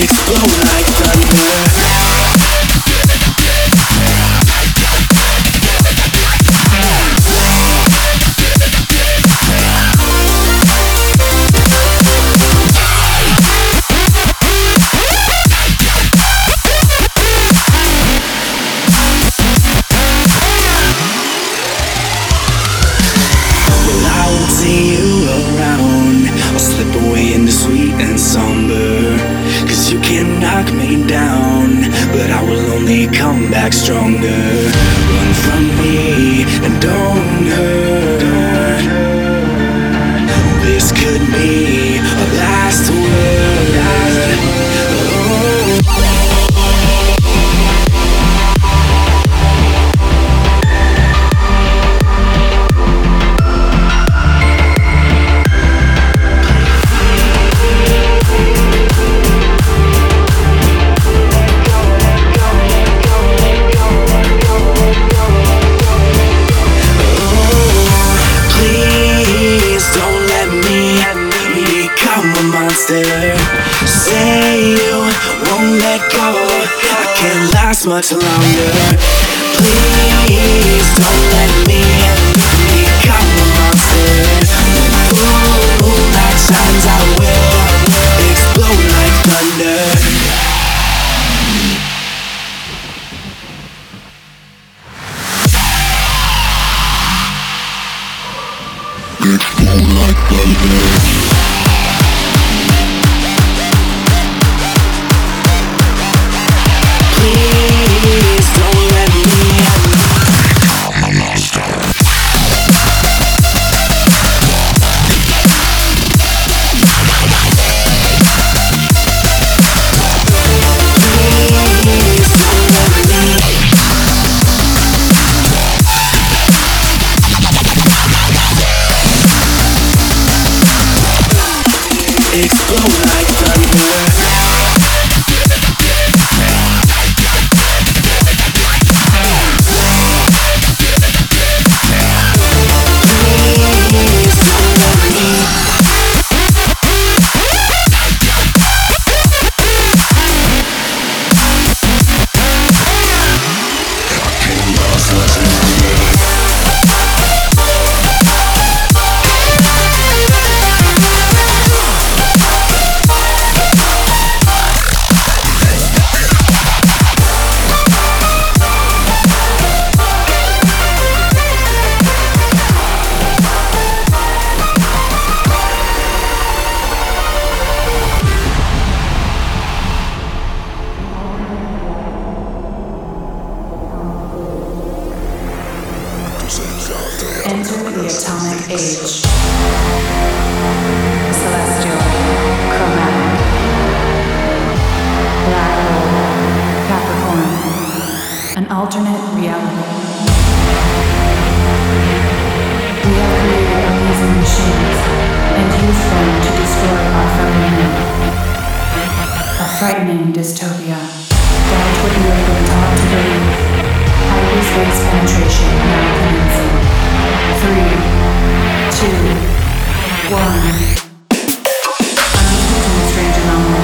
explode like thunder.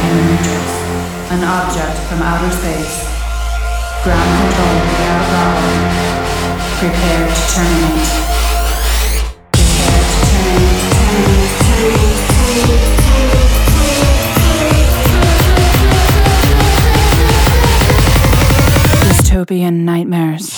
human matrix, an object from outer space. Ground control without power. Prepare to terminate. Prepare to terminate. Dystopian nightmares.